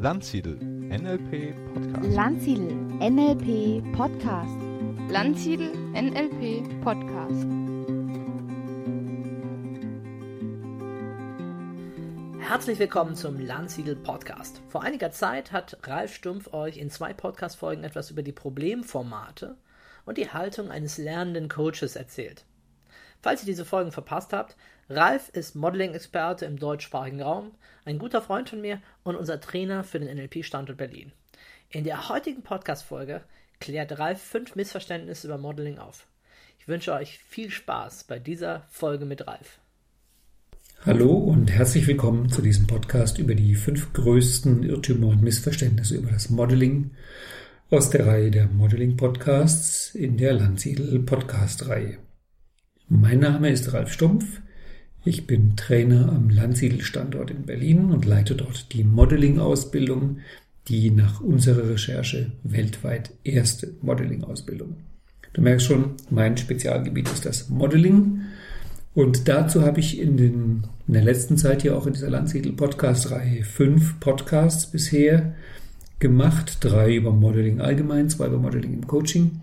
Landsiedel NLP Podcast. Landsiedel NLP Podcast. Landsiedel NLP Podcast. Herzlich willkommen zum Landsiedel Podcast. Vor einiger Zeit hat Ralf Stumpf euch in zwei Podcast-Folgen etwas über die Problemformate und die Haltung eines lernenden Coaches erzählt. Falls ihr diese Folgen verpasst habt, Ralf ist Modeling-Experte im deutschsprachigen Raum, ein guter Freund von mir und unser Trainer für den NLP-Standort Berlin. In der heutigen Podcast-Folge klärt Ralf fünf Missverständnisse über Modeling auf. Ich wünsche euch viel Spaß bei dieser Folge mit Ralf. Hallo und herzlich willkommen zu diesem Podcast über die fünf größten Irrtümer und Missverständnisse über das Modeling aus der Reihe der Modeling Podcasts in der Landsiedel Podcast Reihe. Mein Name ist Ralf Stumpf. Ich bin Trainer am Landsiedel Standort in Berlin und leite dort die Modeling Ausbildung, die nach unserer Recherche weltweit erste Modeling Ausbildung. Du merkst schon, mein Spezialgebiet ist das Modeling. Und dazu habe ich in, den, in der letzten Zeit hier auch in dieser Landsiedel-Podcast-Reihe fünf Podcasts bisher gemacht. Drei über Modeling allgemein, zwei über Modeling im Coaching.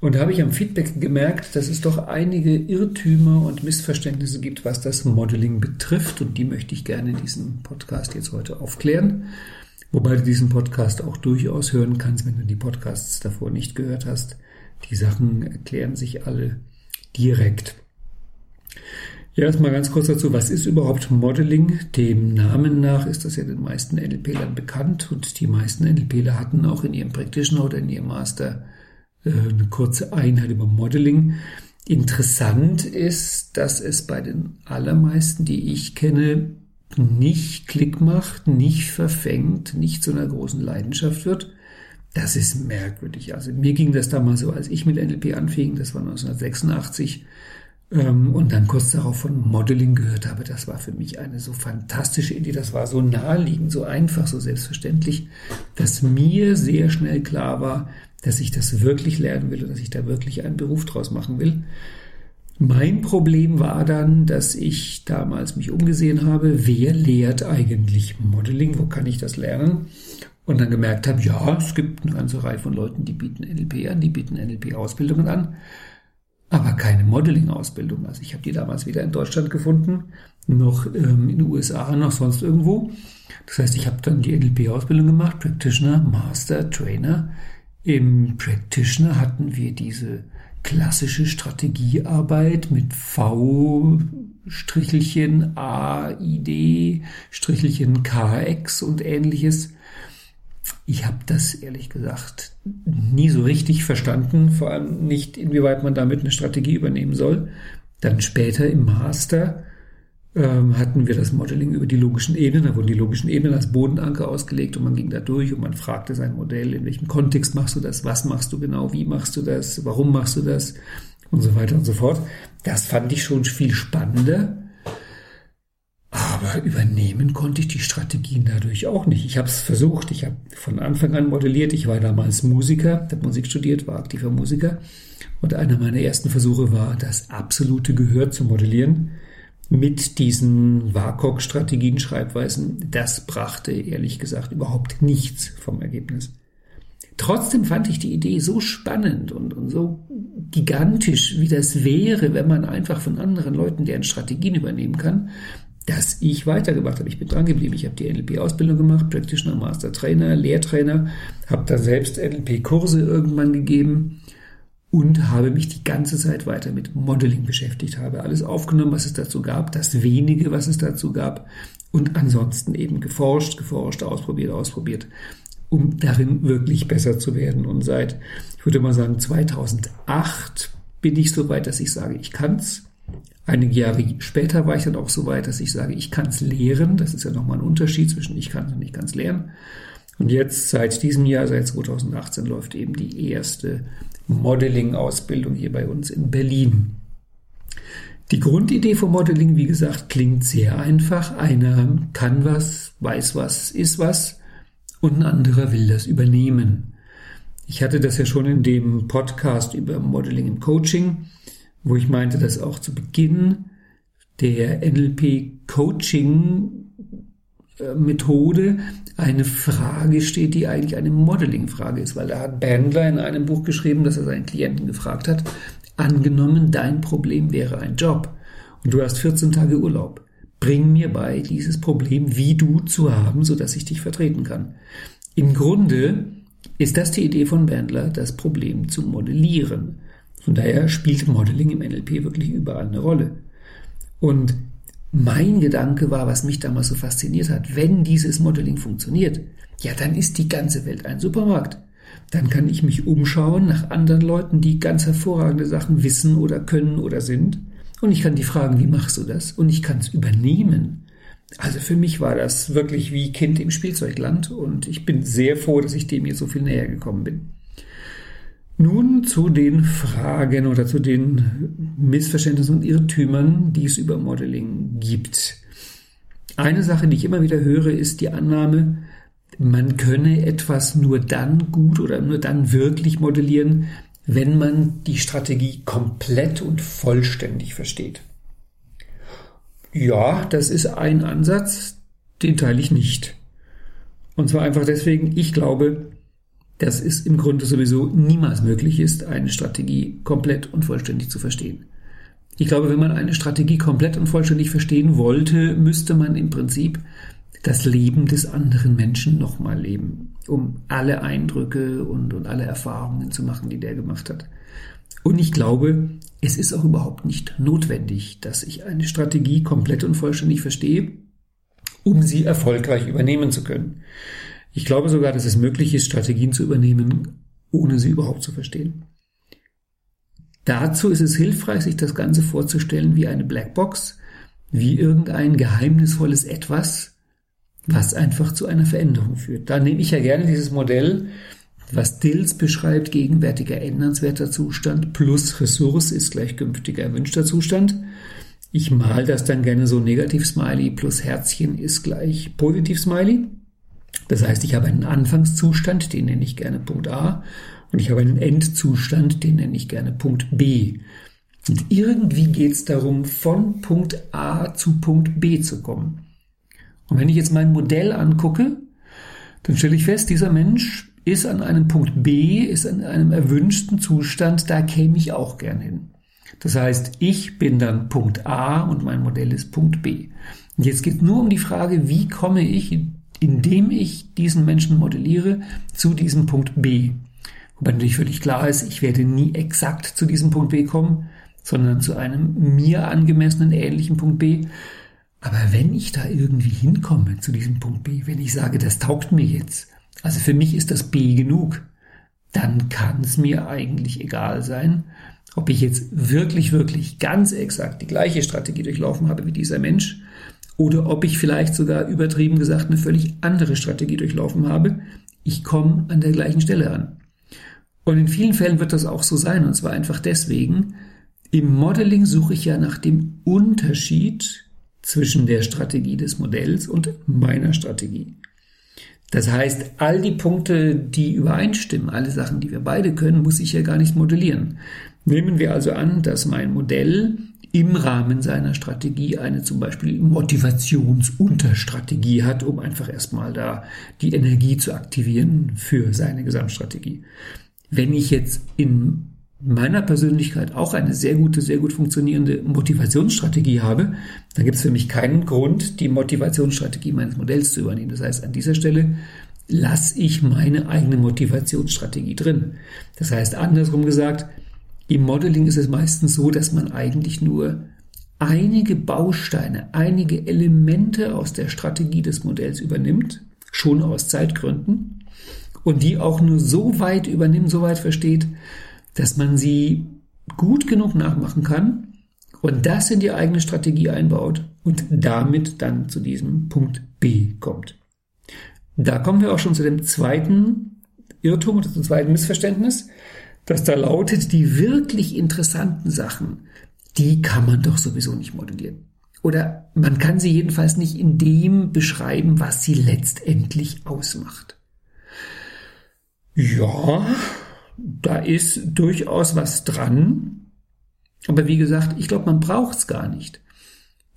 Und da habe ich am Feedback gemerkt, dass es doch einige Irrtümer und Missverständnisse gibt, was das Modeling betrifft. Und die möchte ich gerne in diesem Podcast jetzt heute aufklären. Wobei du diesen Podcast auch durchaus hören kannst, wenn du die Podcasts davor nicht gehört hast. Die Sachen erklären sich alle direkt. Ja, erstmal ganz kurz dazu, was ist überhaupt Modeling? Dem Namen nach ist das ja den meisten NLPlern bekannt und die meisten NLPler hatten auch in ihrem Practitioner oder in ihrem Master eine kurze Einheit über Modeling. Interessant ist, dass es bei den allermeisten, die ich kenne, nicht Klick macht, nicht verfängt, nicht zu einer großen Leidenschaft wird. Das ist merkwürdig. Also mir ging das damals so, als ich mit NLP anfing, das war 1986, ähm, und dann kurz darauf von Modeling gehört habe. Das war für mich eine so fantastische Idee. Das war so naheliegend, so einfach, so selbstverständlich, dass mir sehr schnell klar war, dass ich das wirklich lernen will und dass ich da wirklich einen Beruf draus machen will. Mein Problem war dann, dass ich damals mich umgesehen habe, wer lehrt eigentlich Modeling, wo kann ich das lernen? Und dann gemerkt habe, ja, es gibt eine ganze Reihe von Leuten, die bieten NLP an, die bieten NLP-Ausbildungen an, aber keine Modeling-Ausbildung. Also ich habe die damals weder in Deutschland gefunden, noch ähm, in den USA, noch sonst irgendwo. Das heißt, ich habe dann die NLP-Ausbildung gemacht, Practitioner, Master, Trainer. Im Practitioner hatten wir diese klassische Strategiearbeit mit V, Strichelchen A, ID, Strichelchen KX und ähnliches. Ich habe das ehrlich gesagt nie so richtig verstanden, vor allem nicht, inwieweit man damit eine Strategie übernehmen soll. Dann später im Master ähm, hatten wir das Modeling über die logischen Ebenen. Da wurden die logischen Ebenen als Bodenanker ausgelegt und man ging da durch und man fragte sein Modell, in welchem Kontext machst du das, was machst du genau, wie machst du das, warum machst du das und so weiter und so fort. Das fand ich schon viel spannender. Aber übernehmen konnte ich die Strategien dadurch auch nicht. Ich habe es versucht. Ich habe von Anfang an modelliert. Ich war damals Musiker, habe Musik studiert, war aktiver Musiker. Und einer meiner ersten Versuche war, das absolute Gehör zu modellieren mit diesen WAKOK-Strategien, Schreibweisen, das brachte ehrlich gesagt überhaupt nichts vom Ergebnis. Trotzdem fand ich die Idee so spannend und, und, so gigantisch, wie das wäre, wenn man einfach von anderen Leuten deren Strategien übernehmen kann, dass ich weitergemacht habe. Ich bin dran geblieben. Ich habe die NLP-Ausbildung gemacht, Practitioner, Master Trainer, Lehrtrainer, habe da selbst NLP-Kurse irgendwann gegeben und habe mich die ganze Zeit weiter mit Modeling beschäftigt, habe alles aufgenommen, was es dazu gab, das wenige, was es dazu gab und ansonsten eben geforscht, geforscht, ausprobiert, ausprobiert, um darin wirklich besser zu werden. Und seit, ich würde mal sagen, 2008 bin ich so weit, dass ich sage, ich kann's. Einige Jahre später war ich dann auch so weit, dass ich sage, ich kann's lehren. Das ist ja nochmal ein Unterschied zwischen ich kann und ich kann's lernen. Und jetzt seit diesem Jahr, seit 2018, läuft eben die erste Modeling-Ausbildung hier bei uns in Berlin. Die Grundidee vom Modeling, wie gesagt, klingt sehr einfach. Einer kann was, weiß was, ist was und ein anderer will das übernehmen. Ich hatte das ja schon in dem Podcast über Modeling im Coaching, wo ich meinte, dass auch zu Beginn der NLP Coaching Methode eine Frage steht, die eigentlich eine Modeling-Frage ist, weil da hat Bandler in einem Buch geschrieben, dass er seinen Klienten gefragt hat, angenommen, dein Problem wäre ein Job und du hast 14 Tage Urlaub. Bring mir bei, dieses Problem wie du zu haben, sodass ich dich vertreten kann. Im Grunde ist das die Idee von Bandler, das Problem zu modellieren. Von daher spielt Modeling im NLP wirklich überall eine Rolle. Und mein Gedanke war, was mich damals so fasziniert hat, wenn dieses Modeling funktioniert, ja, dann ist die ganze Welt ein Supermarkt. Dann kann ich mich umschauen nach anderen Leuten, die ganz hervorragende Sachen wissen oder können oder sind. Und ich kann die fragen, wie machst du das? Und ich kann es übernehmen. Also für mich war das wirklich wie Kind im Spielzeugland und ich bin sehr froh, dass ich dem hier so viel näher gekommen bin. Nun zu den Fragen oder zu den Missverständnissen und Irrtümern, die es über Modeling gibt. Eine Sache, die ich immer wieder höre, ist die Annahme, man könne etwas nur dann gut oder nur dann wirklich modellieren, wenn man die Strategie komplett und vollständig versteht. Ja, das ist ein Ansatz, den teile ich nicht. Und zwar einfach deswegen, ich glaube, dass es im Grunde sowieso niemals möglich ist, eine Strategie komplett und vollständig zu verstehen. Ich glaube, wenn man eine Strategie komplett und vollständig verstehen wollte, müsste man im Prinzip das Leben des anderen Menschen nochmal leben, um alle Eindrücke und, und alle Erfahrungen zu machen, die der gemacht hat. Und ich glaube, es ist auch überhaupt nicht notwendig, dass ich eine Strategie komplett und vollständig verstehe, um sie erfolgreich übernehmen zu können. Ich glaube sogar, dass es möglich ist, Strategien zu übernehmen, ohne sie überhaupt zu verstehen. Dazu ist es hilfreich, sich das Ganze vorzustellen wie eine Blackbox, wie irgendein geheimnisvolles Etwas, was einfach zu einer Veränderung führt. Da nehme ich ja gerne dieses Modell, was Dills beschreibt, gegenwärtiger ändernswerter Zustand plus Ressource ist gleich künftiger erwünschter Zustand. Ich mal das dann gerne so Negativ-Smiley plus Herzchen ist gleich Positiv-Smiley. Das heißt, ich habe einen Anfangszustand, den nenne ich gerne Punkt A, und ich habe einen Endzustand, den nenne ich gerne Punkt B. Und irgendwie geht es darum, von Punkt A zu Punkt B zu kommen. Und wenn ich jetzt mein Modell angucke, dann stelle ich fest, dieser Mensch ist an einem Punkt B, ist an einem erwünschten Zustand, da käme ich auch gern hin. Das heißt, ich bin dann Punkt A und mein Modell ist Punkt B. Und jetzt geht es nur um die Frage, wie komme ich indem ich diesen Menschen modelliere, zu diesem Punkt B. Wobei natürlich völlig klar ist, ich werde nie exakt zu diesem Punkt B kommen, sondern zu einem mir angemessenen ähnlichen Punkt B. Aber wenn ich da irgendwie hinkomme zu diesem Punkt B, wenn ich sage, das taugt mir jetzt, also für mich ist das B genug, dann kann es mir eigentlich egal sein, ob ich jetzt wirklich, wirklich ganz exakt die gleiche Strategie durchlaufen habe wie dieser Mensch oder ob ich vielleicht sogar übertrieben gesagt eine völlig andere Strategie durchlaufen habe. Ich komme an der gleichen Stelle an. Und in vielen Fällen wird das auch so sein, und zwar einfach deswegen, im Modeling suche ich ja nach dem Unterschied zwischen der Strategie des Modells und meiner Strategie. Das heißt, all die Punkte, die übereinstimmen, alle Sachen, die wir beide können, muss ich ja gar nicht modellieren. Nehmen wir also an, dass mein Modell im Rahmen seiner Strategie eine zum Beispiel Motivationsunterstrategie hat, um einfach erstmal da die Energie zu aktivieren für seine Gesamtstrategie. Wenn ich jetzt in meiner Persönlichkeit auch eine sehr gute, sehr gut funktionierende Motivationsstrategie habe, dann gibt es für mich keinen Grund, die Motivationsstrategie meines Modells zu übernehmen. Das heißt, an dieser Stelle lasse ich meine eigene Motivationsstrategie drin. Das heißt, andersrum gesagt, im Modeling ist es meistens so, dass man eigentlich nur einige Bausteine, einige Elemente aus der Strategie des Modells übernimmt, schon aus Zeitgründen, und die auch nur so weit übernimmt, so weit versteht, dass man sie gut genug nachmachen kann und das in die eigene Strategie einbaut und damit dann zu diesem Punkt B kommt. Da kommen wir auch schon zu dem zweiten Irrtum oder zum zweiten Missverständnis dass da lautet, die wirklich interessanten Sachen, die kann man doch sowieso nicht modellieren. Oder man kann sie jedenfalls nicht in dem beschreiben, was sie letztendlich ausmacht. Ja, da ist durchaus was dran. Aber wie gesagt, ich glaube, man braucht es gar nicht.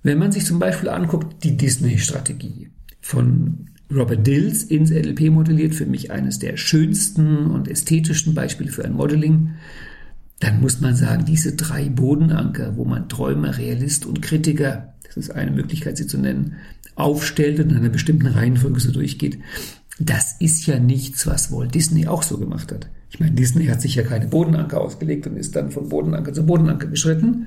Wenn man sich zum Beispiel anguckt, die Disney-Strategie. von Robert Dills ins NLP modelliert, für mich eines der schönsten und ästhetischsten Beispiele für ein Modeling, dann muss man sagen, diese drei Bodenanker, wo man Träumer, Realist und Kritiker, das ist eine Möglichkeit, sie zu nennen, aufstellt und in einer bestimmten Reihenfolge so durchgeht, das ist ja nichts, was Walt Disney auch so gemacht hat. Ich meine, Disney hat sich ja keine Bodenanker ausgelegt und ist dann von Bodenanker zu Bodenanker geschritten.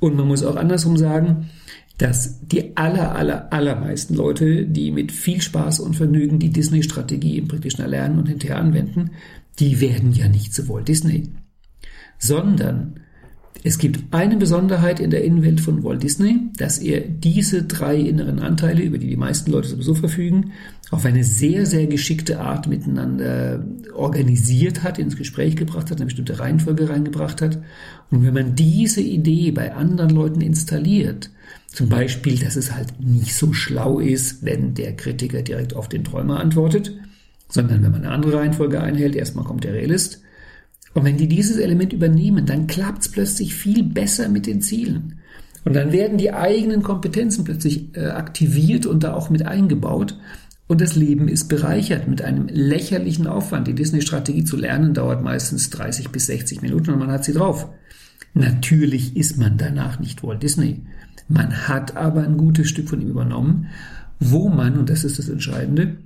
Und man muss auch andersrum sagen, dass die aller, aller, allermeisten Leute, die mit viel Spaß und Vergnügen die Disney-Strategie im praktischen Erlernen und hinterher anwenden, die werden ja nicht zu Walt Disney, sondern es gibt eine Besonderheit in der Innenwelt von Walt Disney, dass er diese drei inneren Anteile, über die die meisten Leute sowieso verfügen, auf eine sehr, sehr geschickte Art miteinander organisiert hat, ins Gespräch gebracht hat, eine bestimmte Reihenfolge reingebracht hat. Und wenn man diese Idee bei anderen Leuten installiert, zum Beispiel, dass es halt nicht so schlau ist, wenn der Kritiker direkt auf den Träumer antwortet, sondern wenn man eine andere Reihenfolge einhält, erstmal kommt der Realist, und wenn die dieses Element übernehmen, dann klappt es plötzlich viel besser mit den Zielen. Und dann werden die eigenen Kompetenzen plötzlich äh, aktiviert und da auch mit eingebaut. Und das Leben ist bereichert mit einem lächerlichen Aufwand. Die Disney-Strategie zu lernen dauert meistens 30 bis 60 Minuten und man hat sie drauf. Natürlich ist man danach nicht Walt Disney. Man hat aber ein gutes Stück von ihm übernommen, wo man, und das ist das Entscheidende,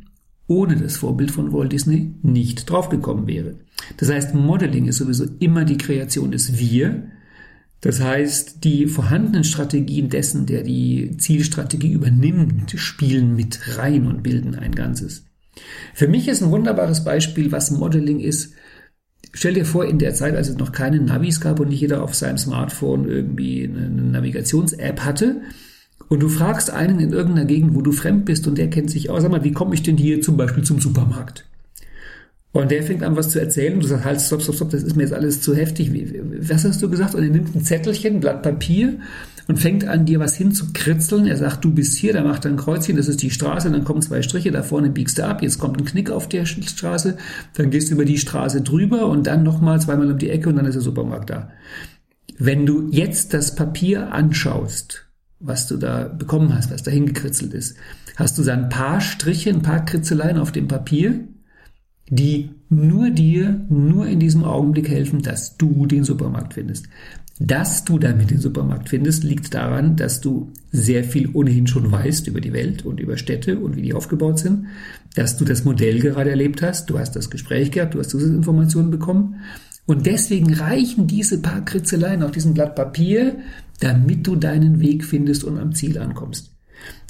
ohne das Vorbild von Walt Disney nicht draufgekommen wäre. Das heißt, Modeling ist sowieso immer die Kreation des Wir. Das heißt, die vorhandenen Strategien dessen, der die Zielstrategie übernimmt, spielen mit rein und bilden ein Ganzes. Für mich ist ein wunderbares Beispiel, was Modeling ist. Stell dir vor, in der Zeit, als es noch keine Navis gab und nicht jeder auf seinem Smartphone irgendwie eine Navigations-App hatte, und du fragst einen in irgendeiner Gegend, wo du fremd bist und der kennt sich aus, sag mal, wie komme ich denn hier zum Beispiel zum Supermarkt? Und der fängt an, was zu erzählen. Und du sagst, halt, stopp, stopp, stopp, das ist mir jetzt alles zu heftig. Was hast du gesagt? Und er nimmt ein Zettelchen, ein Blatt Papier und fängt an, dir was hinzukritzeln. Er sagt, du bist hier, da macht er ein Kreuzchen, das ist die Straße, dann kommen zwei Striche, da vorne biegst du ab, jetzt kommt ein Knick auf der Straße, dann gehst du über die Straße drüber und dann nochmal zweimal um die Ecke und dann ist der Supermarkt da. Wenn du jetzt das Papier anschaust, was du da bekommen hast, was da hingekritzelt ist, hast du da ein paar Striche, ein paar Kritzeleien auf dem Papier, die nur dir, nur in diesem Augenblick helfen, dass du den Supermarkt findest. Dass du damit den Supermarkt findest, liegt daran, dass du sehr viel ohnehin schon weißt über die Welt und über Städte und wie die aufgebaut sind, dass du das Modell gerade erlebt hast, du hast das Gespräch gehabt, du hast Zusatzinformationen bekommen und deswegen reichen diese paar Kritzeleien auf diesem Blatt Papier, damit du deinen Weg findest und am Ziel ankommst.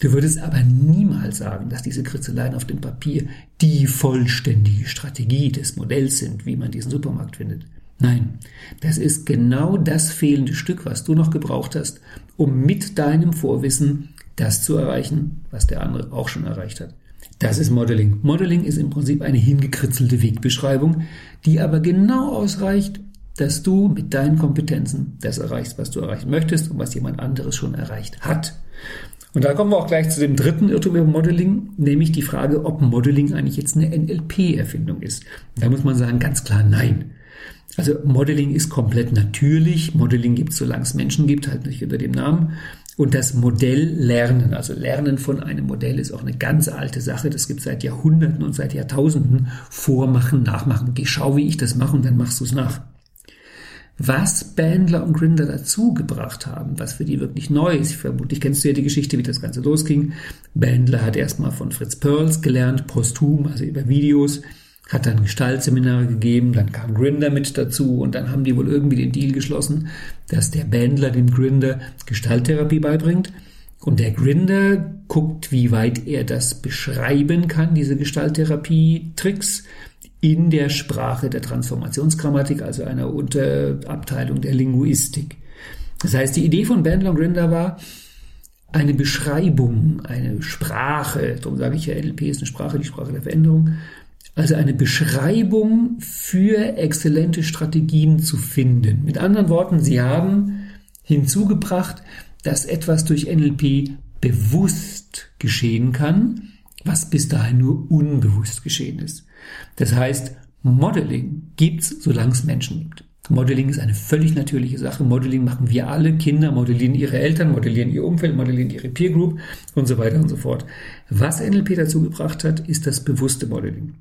Du würdest aber niemals sagen, dass diese Kritzeleien auf dem Papier die vollständige Strategie des Modells sind, wie man diesen Supermarkt findet. Nein, das ist genau das fehlende Stück, was du noch gebraucht hast, um mit deinem Vorwissen das zu erreichen, was der andere auch schon erreicht hat. Das ist Modeling. Modeling ist im Prinzip eine hingekritzelte Wegbeschreibung, die aber genau ausreicht, dass du mit deinen Kompetenzen das erreichst, was du erreichen möchtest und was jemand anderes schon erreicht hat. Und da kommen wir auch gleich zu dem dritten Irrtum über Modeling, nämlich die Frage, ob Modeling eigentlich jetzt eine NLP-Erfindung ist. Da muss man sagen, ganz klar nein. Also Modeling ist komplett natürlich. Modeling gibt es, solange es Menschen gibt, halt nicht unter dem Namen. Und das Modelllernen, also Lernen von einem Modell, ist auch eine ganz alte Sache. Das gibt seit Jahrhunderten und seit Jahrtausenden. Vormachen, nachmachen. Geh, schau, wie ich das mache und dann machst du es nach. Was Bandler und Grinder dazu gebracht haben, was für die wirklich neu ist, vermutlich kennst du ja die Geschichte, wie das Ganze losging. Bandler hat erstmal von Fritz Perls gelernt, posthum, also über Videos, hat dann Gestaltseminare gegeben, dann kam Grinder mit dazu und dann haben die wohl irgendwie den Deal geschlossen, dass der Bandler dem Grinder Gestalttherapie beibringt. Und der Grinder guckt, wie weit er das beschreiben kann, diese Gestalttherapie-Tricks in der Sprache der Transformationsgrammatik, also einer Unterabteilung der Linguistik. Das heißt, die Idee von Bandler und Grinder war, eine Beschreibung, eine Sprache, darum sage ich ja, NLP ist eine Sprache, die Sprache der Veränderung, also eine Beschreibung für exzellente Strategien zu finden. Mit anderen Worten, sie haben hinzugebracht, dass etwas durch NLP bewusst geschehen kann, was bis dahin nur unbewusst geschehen ist. Das heißt, Modeling gibt's, solange es Menschen gibt. Modeling ist eine völlig natürliche Sache. Modeling machen wir alle. Kinder modellieren ihre Eltern, modellieren ihr Umfeld, modellieren ihre Peer Group und so weiter und so fort. Was NLP dazu gebracht hat, ist das bewusste Modeling.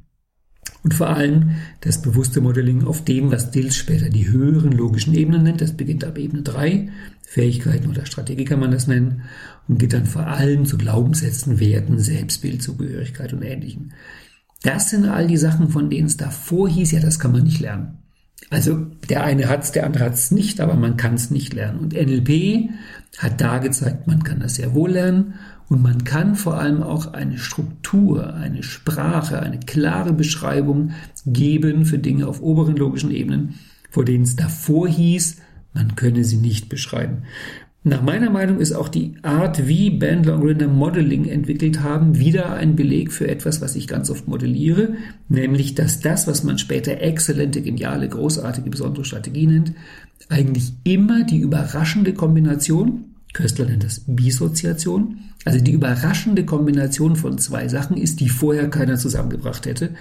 Und vor allem das bewusste Modeling auf dem, was Dills später die höheren logischen Ebenen nennt. Das beginnt ab Ebene 3. Fähigkeiten oder Strategie kann man das nennen. Und geht dann vor allem zu Glaubenssätzen, Werten, Selbstbild, Zugehörigkeit und Ähnlichem. Das sind all die Sachen, von denen es davor hieß, ja, das kann man nicht lernen. Also der eine hat's, der andere hat's nicht, aber man kann es nicht lernen. Und NLP hat da gezeigt, man kann das sehr wohl lernen und man kann vor allem auch eine Struktur, eine Sprache, eine klare Beschreibung geben für Dinge auf oberen logischen Ebenen, vor denen es davor hieß, man könne sie nicht beschreiben. Nach meiner Meinung ist auch die Art, wie Bandler und Grinder Modeling entwickelt haben, wieder ein Beleg für etwas, was ich ganz oft modelliere, nämlich, dass das, was man später exzellente, geniale, großartige, besondere Strategie nennt, eigentlich immer die überraschende Kombination, Köstler nennt das Bisoziation, also die überraschende Kombination von zwei Sachen ist, die vorher keiner zusammengebracht hätte.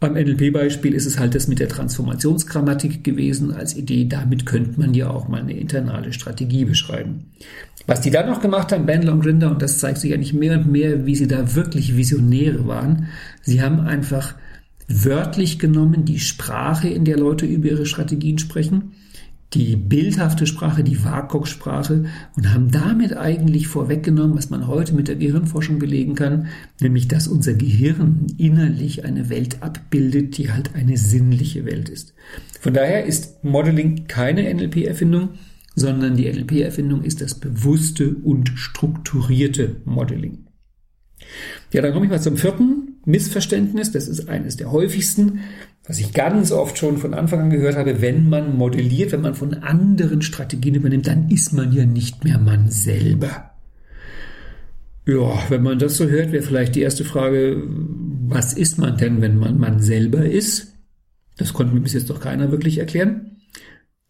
Beim NLP-Beispiel ist es halt das mit der Transformationsgrammatik gewesen als Idee. Damit könnte man ja auch mal eine internale Strategie beschreiben. Was die dann noch gemacht haben, Bandler und Grinder, und das zeigt sich ja nicht mehr und mehr, wie sie da wirklich Visionäre waren. Sie haben einfach wörtlich genommen die Sprache, in der Leute über ihre Strategien sprechen die bildhafte Sprache, die WAKOK-Sprache und haben damit eigentlich vorweggenommen, was man heute mit der Gehirnforschung belegen kann, nämlich dass unser Gehirn innerlich eine Welt abbildet, die halt eine sinnliche Welt ist. Von daher ist Modeling keine NLP-Erfindung, sondern die NLP-Erfindung ist das bewusste und strukturierte Modeling. Ja, dann komme ich mal zum vierten Missverständnis. Das ist eines der häufigsten was ich ganz oft schon von Anfang an gehört habe, wenn man modelliert, wenn man von anderen Strategien übernimmt, dann ist man ja nicht mehr man selber. Ja, wenn man das so hört, wäre vielleicht die erste Frage, was ist man denn, wenn man man selber ist? Das konnte mir bis jetzt doch keiner wirklich erklären.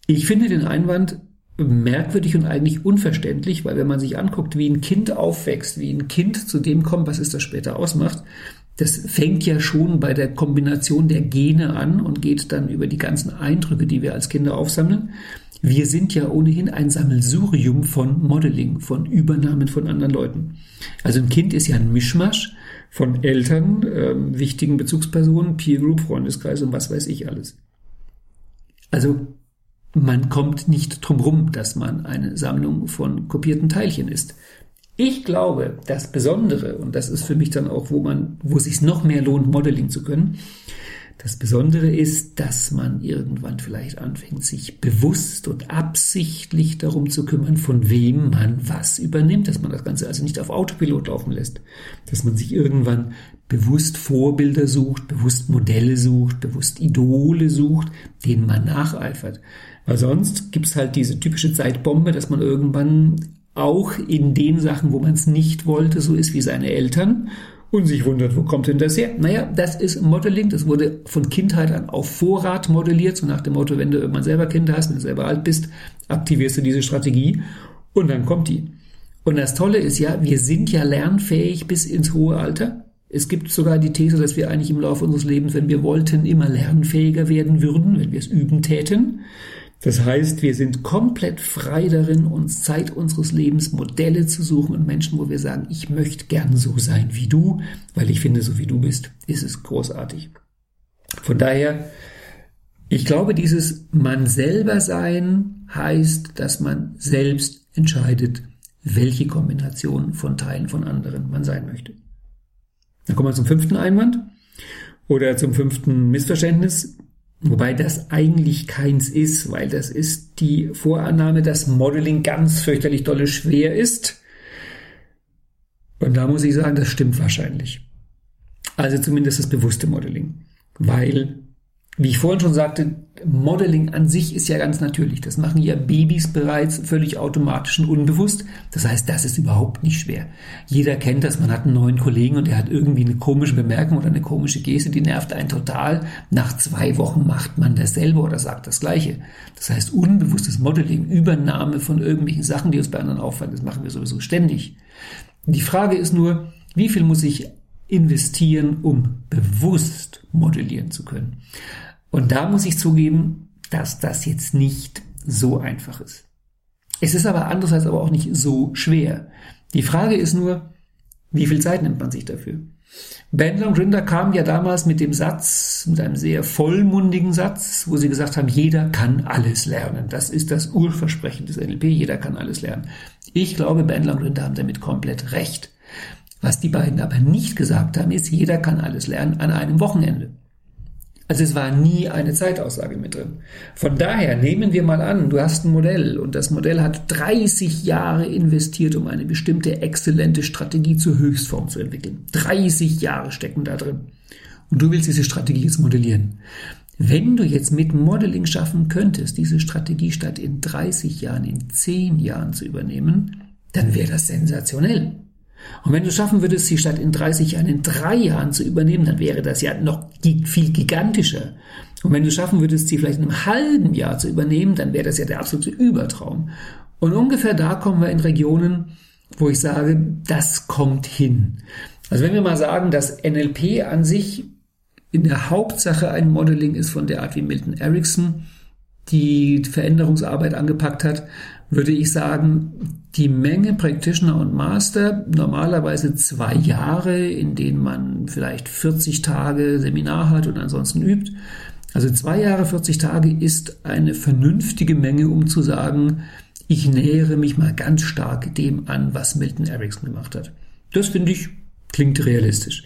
Ich finde den Einwand merkwürdig und eigentlich unverständlich, weil wenn man sich anguckt, wie ein Kind aufwächst, wie ein Kind zu dem kommt, was es das später ausmacht, das fängt ja schon bei der Kombination der Gene an und geht dann über die ganzen Eindrücke, die wir als Kinder aufsammeln. Wir sind ja ohnehin ein Sammelsurium von Modeling, von Übernahmen von anderen Leuten. Also ein Kind ist ja ein Mischmasch von Eltern, äh, wichtigen Bezugspersonen, Peer Group, Freundeskreis und was weiß ich alles. Also man kommt nicht drum rum, dass man eine Sammlung von kopierten Teilchen ist. Ich glaube, das Besondere, und das ist für mich dann auch, wo man, wo es sich noch mehr lohnt, Modeling zu können, das Besondere ist, dass man irgendwann vielleicht anfängt, sich bewusst und absichtlich darum zu kümmern, von wem man was übernimmt, dass man das Ganze also nicht auf Autopilot laufen lässt, dass man sich irgendwann bewusst Vorbilder sucht, bewusst Modelle sucht, bewusst Idole sucht, denen man nacheifert. Weil sonst gibt's halt diese typische Zeitbombe, dass man irgendwann auch in den Sachen, wo man es nicht wollte, so ist wie seine Eltern und sich wundert, wo kommt denn das her? Naja, das ist Modeling, das wurde von Kindheit an auf Vorrat modelliert, so nach dem Motto, wenn du irgendwann selber Kinder hast, wenn du selber alt bist, aktivierst du diese Strategie und dann kommt die. Und das Tolle ist ja, wir sind ja lernfähig bis ins hohe Alter. Es gibt sogar die These, dass wir eigentlich im Laufe unseres Lebens, wenn wir wollten, immer lernfähiger werden würden, wenn wir es üben täten. Das heißt, wir sind komplett frei darin, uns Zeit unseres Lebens Modelle zu suchen und Menschen, wo wir sagen, ich möchte gern so sein wie du, weil ich finde, so wie du bist, ist es großartig. Von daher, ich glaube, dieses man selber sein heißt, dass man selbst entscheidet, welche Kombination von Teilen von anderen man sein möchte. Dann kommen wir zum fünften Einwand oder zum fünften Missverständnis. Wobei das eigentlich keins ist, weil das ist die Vorannahme, dass Modeling ganz fürchterlich dolle schwer ist. Und da muss ich sagen, das stimmt wahrscheinlich. Also zumindest das bewusste Modeling. Weil wie ich vorhin schon sagte, Modeling an sich ist ja ganz natürlich. Das machen ja Babys bereits völlig automatisch und unbewusst. Das heißt, das ist überhaupt nicht schwer. Jeder kennt das. Man hat einen neuen Kollegen und der hat irgendwie eine komische Bemerkung oder eine komische Geste, die nervt einen total. Nach zwei Wochen macht man dasselbe oder sagt das Gleiche. Das heißt, unbewusstes Modeling, Übernahme von irgendwelchen Sachen, die uns bei anderen auffallen, das machen wir sowieso ständig. Die Frage ist nur, wie viel muss ich investieren, um bewusst modellieren zu können? Und da muss ich zugeben, dass das jetzt nicht so einfach ist. Es ist aber andererseits aber auch nicht so schwer. Die Frage ist nur, wie viel Zeit nimmt man sich dafür? Bandler und Rinder kamen ja damals mit dem Satz, mit einem sehr vollmundigen Satz, wo sie gesagt haben, jeder kann alles lernen. Das ist das Urversprechen des NLP, jeder kann alles lernen. Ich glaube, Bandler und Rinder haben damit komplett recht. Was die beiden aber nicht gesagt haben, ist, jeder kann alles lernen an einem Wochenende. Also es war nie eine Zeitaussage mit drin. Von daher nehmen wir mal an, du hast ein Modell und das Modell hat 30 Jahre investiert, um eine bestimmte exzellente Strategie zur Höchstform zu entwickeln. 30 Jahre stecken da drin. Und du willst diese Strategie jetzt modellieren. Wenn du jetzt mit Modeling schaffen könntest, diese Strategie statt in 30 Jahren, in 10 Jahren zu übernehmen, dann wäre das sensationell. Und wenn du schaffen würdest, sie statt in 30 Jahren in drei Jahren zu übernehmen, dann wäre das ja noch viel gigantischer. Und wenn du schaffen würdest, sie vielleicht in einem halben Jahr zu übernehmen, dann wäre das ja der absolute Übertraum. Und ungefähr da kommen wir in Regionen, wo ich sage, das kommt hin. Also wenn wir mal sagen, dass NLP an sich in der Hauptsache ein Modeling ist von der Art wie Milton Erickson die Veränderungsarbeit angepackt hat, würde ich sagen, die Menge Practitioner und Master, normalerweise zwei Jahre, in denen man vielleicht 40 Tage Seminar hat und ansonsten übt. Also zwei Jahre, 40 Tage ist eine vernünftige Menge, um zu sagen, ich nähere mich mal ganz stark dem an, was Milton Erickson gemacht hat. Das finde ich klingt realistisch.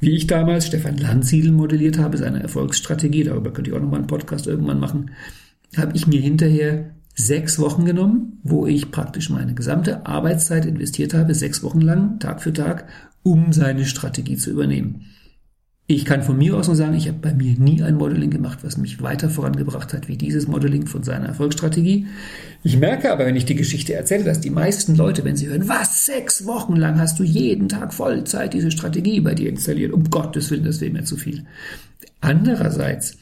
Wie ich damals Stefan Landsiedel modelliert habe, ist eine Erfolgsstrategie, darüber könnte ich auch nochmal einen Podcast irgendwann machen, habe ich mir hinterher sechs Wochen genommen, wo ich praktisch meine gesamte Arbeitszeit investiert habe, sechs Wochen lang, Tag für Tag, um seine Strategie zu übernehmen. Ich kann von mir aus nur sagen, ich habe bei mir nie ein Modeling gemacht, was mich weiter vorangebracht hat, wie dieses Modeling von seiner Erfolgsstrategie. Ich merke aber, wenn ich die Geschichte erzähle, dass die meisten Leute, wenn sie hören, was, sechs Wochen lang hast du jeden Tag Vollzeit diese Strategie bei dir installiert, um Gottes Willen, das wäre mir zu viel. Andererseits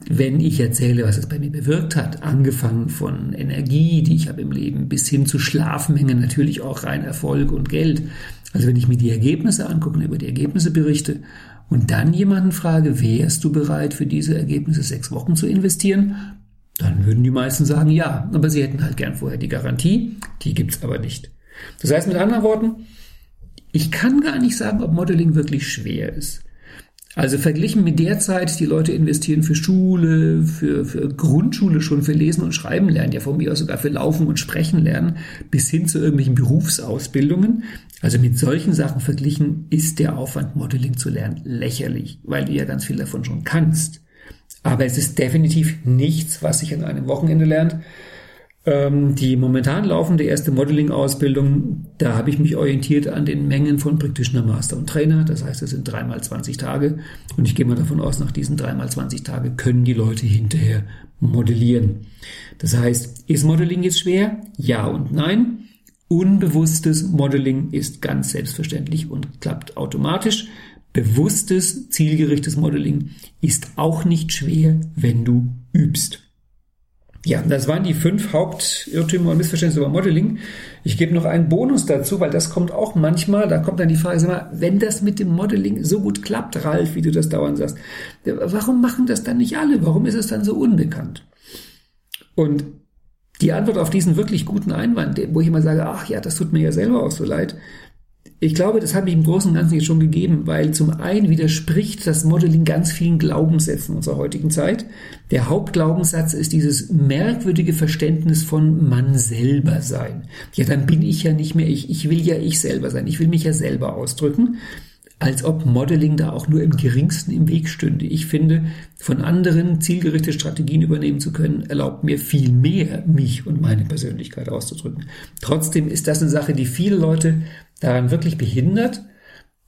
wenn ich erzähle, was es bei mir bewirkt hat, angefangen von Energie, die ich habe im Leben, bis hin zu Schlafmengen, natürlich auch rein Erfolg und Geld. Also wenn ich mir die Ergebnisse angucke und über die Ergebnisse berichte und dann jemanden frage, wärst du bereit für diese Ergebnisse sechs Wochen zu investieren, dann würden die meisten sagen ja, aber sie hätten halt gern vorher die Garantie, die gibt's aber nicht. Das heißt mit anderen Worten, ich kann gar nicht sagen, ob Modeling wirklich schwer ist. Also verglichen mit der Zeit, die Leute investieren für Schule, für, für Grundschule schon, für Lesen und Schreiben lernen, ja von mir aus sogar für Laufen und Sprechen lernen, bis hin zu irgendwelchen Berufsausbildungen. Also mit solchen Sachen verglichen ist der Aufwand, Modeling zu lernen, lächerlich, weil du ja ganz viel davon schon kannst. Aber es ist definitiv nichts, was sich an einem Wochenende lernt. Ähm, die momentan laufende erste Modeling-Ausbildung, da habe ich mich orientiert an den Mengen von Practitioner, Master und Trainer. Das heißt, es sind dreimal 20 Tage. Und ich gehe mal davon aus, nach diesen dreimal 20 Tage können die Leute hinterher modellieren. Das heißt, ist Modeling jetzt schwer? Ja und nein. Unbewusstes Modeling ist ganz selbstverständlich und klappt automatisch. Bewusstes, zielgerichtetes Modeling ist auch nicht schwer, wenn du übst. Ja, das waren die fünf Hauptirrtümer und Missverständnisse über Modeling. Ich gebe noch einen Bonus dazu, weil das kommt auch manchmal, da kommt dann die Frage, sag mal, wenn das mit dem Modeling so gut klappt, Ralf, wie du das dauernd sagst, warum machen das dann nicht alle? Warum ist es dann so unbekannt? Und die Antwort auf diesen wirklich guten Einwand, wo ich immer sage, ach ja, das tut mir ja selber auch so leid, ich glaube, das habe ich im Großen und Ganzen jetzt schon gegeben, weil zum einen widerspricht das Modeling ganz vielen Glaubenssätzen unserer heutigen Zeit. Der Hauptglaubenssatz ist dieses merkwürdige Verständnis von man selber sein. Ja, dann bin ich ja nicht mehr ich. Ich will ja ich selber sein. Ich will mich ja selber ausdrücken. Als ob Modeling da auch nur im geringsten im Weg stünde. Ich finde, von anderen zielgerichtete Strategien übernehmen zu können, erlaubt mir viel mehr, mich und meine Persönlichkeit auszudrücken. Trotzdem ist das eine Sache, die viele Leute daran wirklich behindert,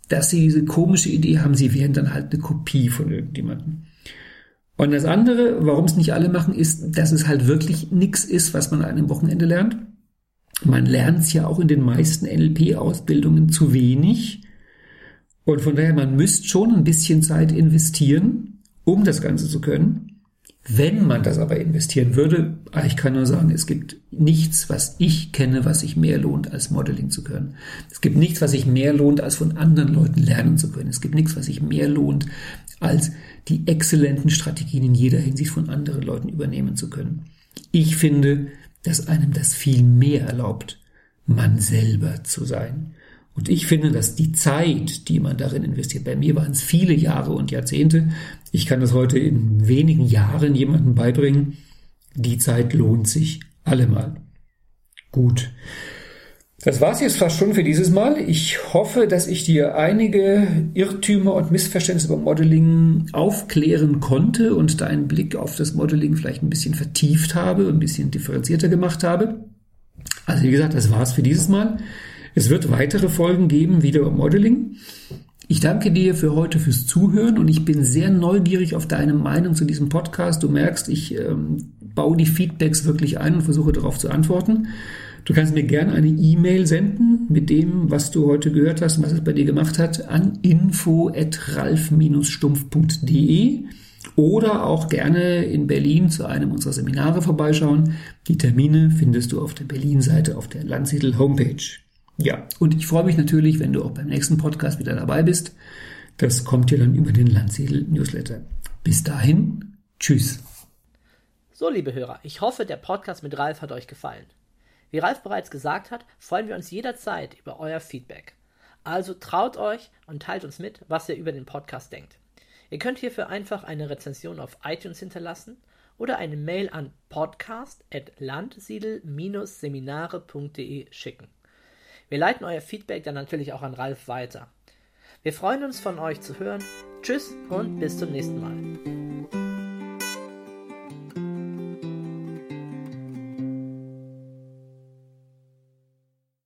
dass sie diese komische Idee haben, sie wären dann halt eine Kopie von irgendjemandem. Und das andere, warum es nicht alle machen, ist, dass es halt wirklich nichts ist, was man an einem Wochenende lernt. Man lernt es ja auch in den meisten NLP-Ausbildungen zu wenig. Und von daher, man müsste schon ein bisschen Zeit investieren, um das Ganze zu können. Wenn man das aber investieren würde, ich kann nur sagen, es gibt nichts, was ich kenne, was sich mehr lohnt, als Modeling zu können. Es gibt nichts, was sich mehr lohnt, als von anderen Leuten lernen zu können. Es gibt nichts, was sich mehr lohnt, als die exzellenten Strategien in jeder Hinsicht von anderen Leuten übernehmen zu können. Ich finde, dass einem das viel mehr erlaubt, man selber zu sein. Und ich finde, dass die Zeit, die man darin investiert, bei mir waren es viele Jahre und Jahrzehnte, ich kann das heute in wenigen Jahren jemandem beibringen, die Zeit lohnt sich allemal. Gut. Das war's jetzt fast schon für dieses Mal. Ich hoffe, dass ich dir einige Irrtümer und Missverständnisse über Modeling aufklären konnte und deinen Blick auf das Modeling vielleicht ein bisschen vertieft habe, ein bisschen differenzierter gemacht habe. Also wie gesagt, das war's für dieses Mal. Es wird weitere Folgen geben, wieder über Modeling. Ich danke dir für heute fürs Zuhören und ich bin sehr neugierig auf deine Meinung zu diesem Podcast. Du merkst, ich ähm, baue die Feedbacks wirklich ein und versuche darauf zu antworten. Du kannst mir gerne eine E-Mail senden mit dem, was du heute gehört hast und was es bei dir gemacht hat, an info@ralf-stumpf.de oder auch gerne in Berlin zu einem unserer Seminare vorbeischauen. Die Termine findest du auf der Berlin-Seite auf der Landsiedel Homepage. Ja, und ich freue mich natürlich, wenn du auch beim nächsten Podcast wieder dabei bist. Das kommt dir dann über den Landsiedel Newsletter. Bis dahin, tschüss. So, liebe Hörer, ich hoffe, der Podcast mit Ralf hat euch gefallen. Wie Ralf bereits gesagt hat, freuen wir uns jederzeit über euer Feedback. Also traut euch und teilt uns mit, was ihr über den Podcast denkt. Ihr könnt hierfür einfach eine Rezension auf iTunes hinterlassen oder eine Mail an podcast.landsiedel-seminare.de schicken. Wir leiten euer Feedback dann natürlich auch an Ralf weiter. Wir freuen uns von euch zu hören. Tschüss und bis zum nächsten Mal.